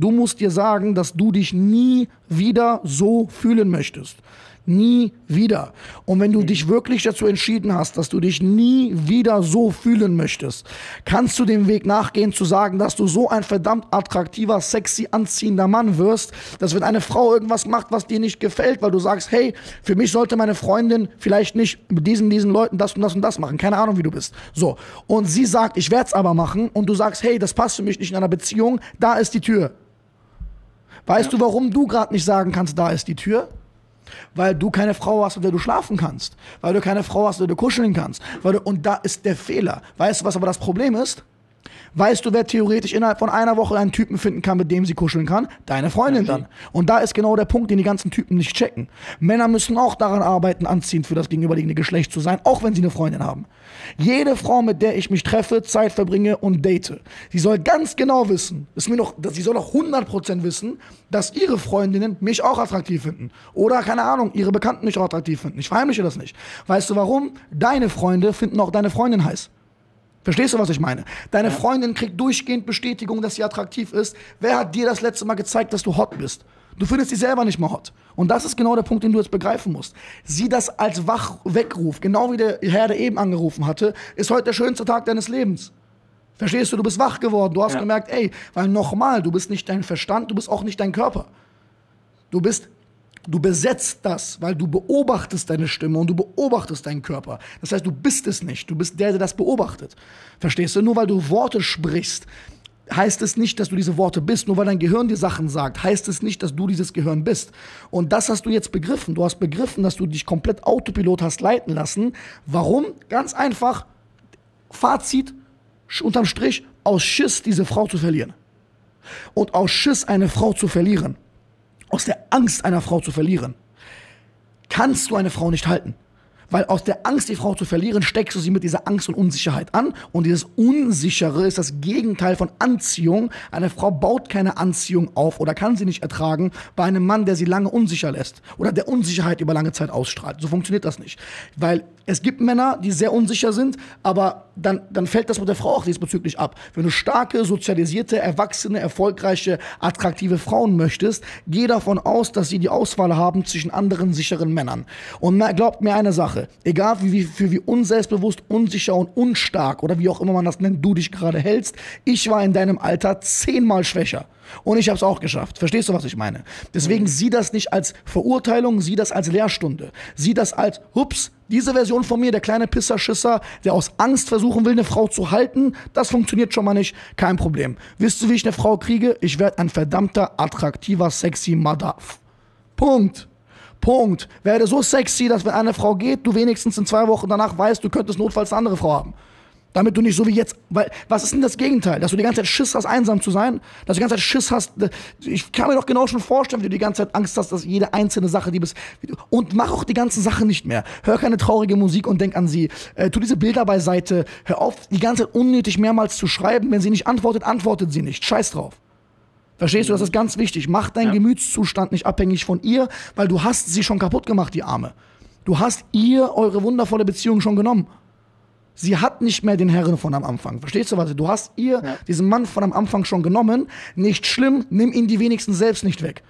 Du musst dir sagen, dass du dich nie wieder so fühlen möchtest. Nie wieder. Und wenn du dich wirklich dazu entschieden hast, dass du dich nie wieder so fühlen möchtest, kannst du dem Weg nachgehen zu sagen, dass du so ein verdammt attraktiver, sexy, anziehender Mann wirst, dass wenn eine Frau irgendwas macht, was dir nicht gefällt, weil du sagst, hey, für mich sollte meine Freundin vielleicht nicht mit diesen, diesen Leuten das und das und das machen. Keine Ahnung, wie du bist. So. Und sie sagt, ich werde es aber machen. Und du sagst, hey, das passt für mich nicht in einer Beziehung. Da ist die Tür. Weißt ja. du, warum du gerade nicht sagen kannst, da ist die Tür? Weil du keine Frau hast, mit der du schlafen kannst. Weil du keine Frau hast, mit der du kuscheln kannst. Weil du, und da ist der Fehler. Weißt du, was aber das Problem ist? Weißt du, wer theoretisch innerhalb von einer Woche einen Typen finden kann, mit dem sie kuscheln kann? Deine Freundin dann. Und da ist genau der Punkt, den die ganzen Typen nicht checken. Männer müssen auch daran arbeiten, anziehend für das gegenüberliegende Geschlecht zu sein, auch wenn sie eine Freundin haben. Jede Frau, mit der ich mich treffe, Zeit verbringe und date, sie soll ganz genau wissen, ist mir noch, sie soll auch 100% wissen, dass ihre Freundinnen mich auch attraktiv finden. Oder, keine Ahnung, ihre Bekannten mich auch attraktiv finden. Ich verheimliche das nicht. Weißt du warum? Deine Freunde finden auch deine Freundin heiß. Verstehst du, was ich meine? Deine. Freundin kriegt durchgehend Bestätigung, dass sie attraktiv ist. Wer hat dir das letzte Mal gezeigt, dass du hot bist? Du findest sie selber nicht mehr hot. Und das ist genau der Punkt, den du jetzt begreifen musst. Sieh das als Wach-Weckruf, genau wie der Herr, der eben angerufen hatte, ist heute der schönste Tag deines Lebens. Verstehst du? Du bist wach geworden. Du hast ja. gemerkt, ey, weil nochmal, du bist nicht dein Verstand, du bist auch nicht dein Körper. Du bist Du besetzt das, weil du beobachtest deine Stimme und du beobachtest deinen Körper. Das heißt, du bist es nicht. Du bist der, der das beobachtet. Verstehst du? Nur weil du Worte sprichst, heißt es nicht, dass du diese Worte bist. Nur weil dein Gehirn dir Sachen sagt, heißt es nicht, dass du dieses Gehirn bist. Und das hast du jetzt begriffen. Du hast begriffen, dass du dich komplett Autopilot hast leiten lassen. Warum? Ganz einfach. Fazit, unterm Strich, aus Schiss diese Frau zu verlieren. Und aus Schiss eine Frau zu verlieren aus der Angst einer Frau zu verlieren, kannst du eine Frau nicht halten. Weil aus der Angst, die Frau zu verlieren, steckst du sie mit dieser Angst und Unsicherheit an. Und dieses Unsichere ist das Gegenteil von Anziehung. Eine Frau baut keine Anziehung auf oder kann sie nicht ertragen bei einem Mann, der sie lange unsicher lässt oder der Unsicherheit über lange Zeit ausstrahlt. So funktioniert das nicht. Weil es gibt Männer, die sehr unsicher sind, aber dann, dann fällt das mit der Frau auch diesbezüglich ab. Wenn du starke, sozialisierte, erwachsene, erfolgreiche, attraktive Frauen möchtest, geh davon aus, dass sie die Auswahl haben zwischen anderen sicheren Männern. Und glaubt mir eine Sache, egal wie, für wie unselbstbewusst, unsicher und unstark oder wie auch immer man das nennt, du dich gerade hältst, ich war in deinem Alter zehnmal schwächer. Und ich habe es auch geschafft. Verstehst du, was ich meine? Deswegen sieh das nicht als Verurteilung, sieh das als Lehrstunde. Sieh das als, hups, diese Version von mir, der kleine Pisserschisser, der aus Angst versuchen will, eine Frau zu halten, das funktioniert schon mal nicht. Kein Problem. Wisst du, wie ich eine Frau kriege? Ich werde ein verdammter, attraktiver, sexy Madaf. Punkt. Punkt. Werde so sexy, dass wenn eine Frau geht, du wenigstens in zwei Wochen danach weißt, du könntest notfalls eine andere Frau haben. Damit du nicht so wie jetzt, weil, was ist denn das Gegenteil? Dass du die ganze Zeit Schiss hast, einsam zu sein? Dass du die ganze Zeit Schiss hast, ich kann mir doch genau schon vorstellen, wie du die ganze Zeit Angst hast, dass jede einzelne Sache, die bist, und mach auch die ganzen Sachen nicht mehr. Hör keine traurige Musik und denk an sie. Äh, tu diese Bilder beiseite. Hör auf, die ganze Zeit unnötig mehrmals zu schreiben. Wenn sie nicht antwortet, antwortet sie nicht. Scheiß drauf. Verstehst du, das ist ganz wichtig. Mach deinen ja. Gemütszustand nicht abhängig von ihr, weil du hast sie schon kaputt gemacht, die Arme. Du hast ihr eure wundervolle Beziehung schon genommen. Sie hat nicht mehr den Herren von am Anfang. Verstehst du was? Du hast ihr ja. diesen Mann von am Anfang schon genommen. Nicht schlimm, nimm ihn die wenigsten selbst nicht weg.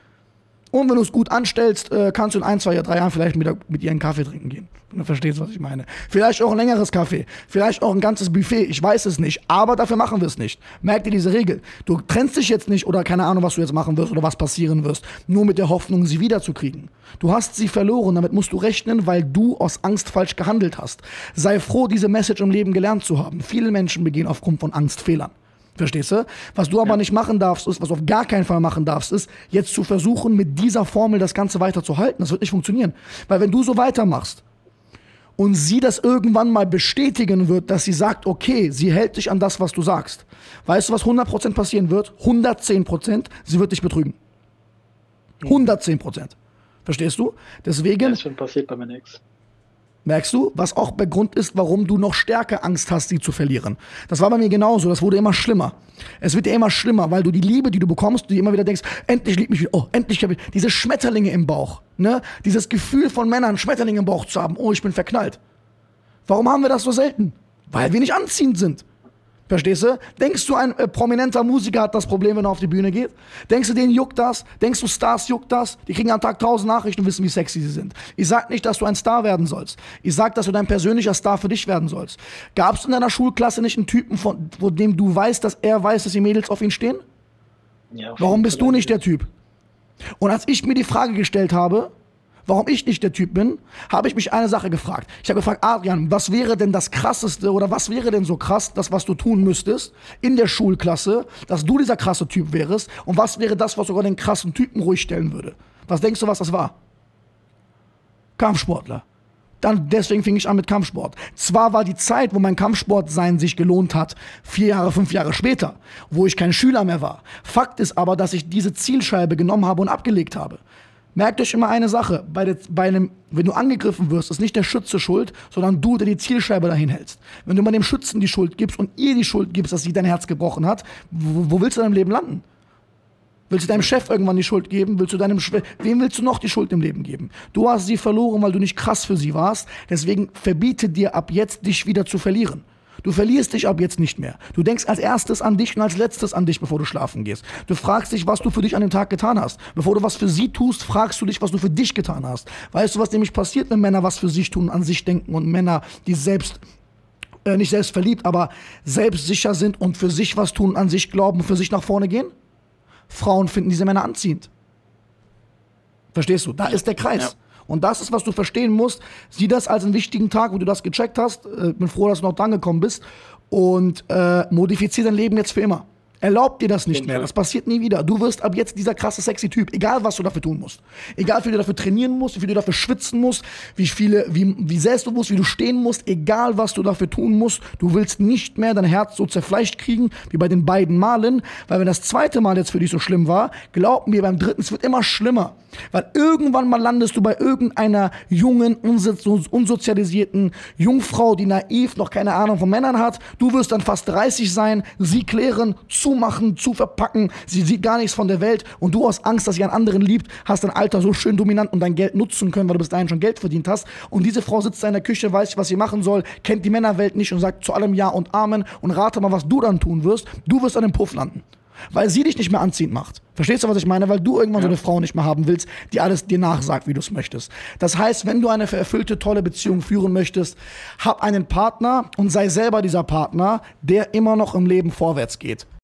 Und wenn du es gut anstellst, äh, kannst du in ein, zwei, drei Jahren vielleicht mit, mit ihr einen Kaffee trinken gehen. Du verstehst, was ich meine. Vielleicht auch ein längeres Kaffee. Vielleicht auch ein ganzes Buffet. Ich weiß es nicht. Aber dafür machen wir es nicht. Merk dir diese Regel. Du trennst dich jetzt nicht oder keine Ahnung, was du jetzt machen wirst oder was passieren wirst. Nur mit der Hoffnung, sie wiederzukriegen. Du hast sie verloren. Damit musst du rechnen, weil du aus Angst falsch gehandelt hast. Sei froh, diese Message im Leben gelernt zu haben. Viele Menschen begehen aufgrund von Angst Fehlern. Verstehst du? Was du aber ja. nicht machen darfst, ist, was du auf gar keinen Fall machen darfst, ist, jetzt zu versuchen, mit dieser Formel das Ganze weiterzuhalten. Das wird nicht funktionieren. Weil wenn du so weitermachst und sie das irgendwann mal bestätigen wird, dass sie sagt, okay, sie hält dich an das, was du sagst. Weißt du, was 100% passieren wird? 110%, sie wird dich betrügen. 110%. Verstehst du? Deswegen. Das ist schon passiert bei meinem Ex. Merkst du, was auch der Grund ist, warum du noch stärker Angst hast, sie zu verlieren. Das war bei mir genauso, das wurde immer schlimmer. Es wird ja immer schlimmer, weil du die Liebe, die du bekommst, du immer wieder denkst, endlich liebt mich wieder, oh, endlich habe ich diese Schmetterlinge im Bauch, ne? Dieses Gefühl von Männern, Schmetterlinge im Bauch zu haben, oh, ich bin verknallt. Warum haben wir das so selten? Weil wir nicht anziehend sind. Verstehst du? Denkst du, ein äh, prominenter Musiker hat das Problem, wenn er auf die Bühne geht? Denkst du, denen juckt das? Denkst du, Stars juckt das? Die kriegen am Tag tausend Nachrichten und wissen, wie sexy sie sind. Ich sag nicht, dass du ein Star werden sollst. Ich sag, dass du dein persönlicher Star für dich werden sollst. Gab es in deiner Schulklasse nicht einen Typen, von, von dem du weißt, dass er weiß, dass die Mädels auf ihn stehen? Ja, Warum bist du nicht der Typ? Und als ich mir die Frage gestellt habe, warum ich nicht der Typ bin, habe ich mich eine Sache gefragt. Ich habe gefragt, Adrian, was wäre denn das Krasseste oder was wäre denn so krass, das, was du tun müsstest in der Schulklasse, dass du dieser krasse Typ wärst und was wäre das, was sogar den krassen Typen ruhig stellen würde? Was denkst du, was das war? Kampfsportler. Dann deswegen fing ich an mit Kampfsport. Zwar war die Zeit, wo mein Kampfsportsein sich gelohnt hat, vier Jahre, fünf Jahre später, wo ich kein Schüler mehr war. Fakt ist aber, dass ich diese Zielscheibe genommen habe und abgelegt habe. Merkt euch immer eine Sache, bei, der, bei einem, wenn du angegriffen wirst, ist nicht der Schütze schuld, sondern du, der die Zielscheibe dahin hältst. Wenn du mal dem Schützen die Schuld gibst und ihr die Schuld gibst, dass sie dein Herz gebrochen hat, wo, wo willst du in deinem Leben landen? Willst du deinem Chef irgendwann die Schuld geben? Willst du deinem Schwe Wem willst du noch die Schuld im Leben geben? Du hast sie verloren, weil du nicht krass für sie warst. Deswegen verbiete dir ab jetzt, dich wieder zu verlieren. Du verlierst dich ab jetzt nicht mehr. Du denkst als erstes an dich und als letztes an dich, bevor du schlafen gehst. Du fragst dich, was du für dich an dem Tag getan hast. Bevor du was für sie tust, fragst du dich, was du für dich getan hast. Weißt du, was nämlich passiert, wenn Männer was für sich tun, an sich denken und Männer, die selbst äh, nicht selbst verliebt, aber selbstsicher sind und für sich was tun, an sich glauben, für sich nach vorne gehen? Frauen finden diese Männer anziehend. Verstehst du? Da ist der Kreis. Ja. Und das ist, was du verstehen musst. Sieh das als einen wichtigen Tag, wo du das gecheckt hast. Äh, bin froh, dass du noch dran gekommen bist. Und äh, modifizier dein Leben jetzt für immer. Erlaubt dir das nicht mehr. Das passiert nie wieder. Du wirst ab jetzt dieser krasse, sexy Typ. Egal, was du dafür tun musst. Egal, wie du dafür trainieren musst, wie viel du dafür schwitzen musst, wie viele, wie, wie säst du musst, wie du stehen musst. Egal, was du dafür tun musst. Du willst nicht mehr dein Herz so zerfleischt kriegen, wie bei den beiden Malen. Weil wenn das zweite Mal jetzt für dich so schlimm war, glaub mir, beim dritten, es wird immer schlimmer. Weil irgendwann mal landest du bei irgendeiner jungen, unsozialisierten Jungfrau, die naiv noch keine Ahnung von Männern hat. Du wirst dann fast 30 sein, sie klären, zumachen, zu verpacken. Sie sieht gar nichts von der Welt und du hast Angst, dass sie einen anderen liebt, hast dein Alter so schön dominant und dein Geld nutzen können, weil du bis dahin schon Geld verdient hast. Und diese Frau sitzt da in der Küche, weiß nicht, was sie machen soll, kennt die Männerwelt nicht und sagt zu allem Ja und Amen und rate mal, was du dann tun wirst. Du wirst an dem Puff landen weil sie dich nicht mehr anziehend macht. Verstehst du, was ich meine? Weil du irgendwann ja. so eine Frau nicht mehr haben willst, die alles dir nachsagt, wie du es möchtest. Das heißt, wenn du eine erfüllte, tolle Beziehung führen möchtest, hab einen Partner und sei selber dieser Partner, der immer noch im Leben vorwärts geht.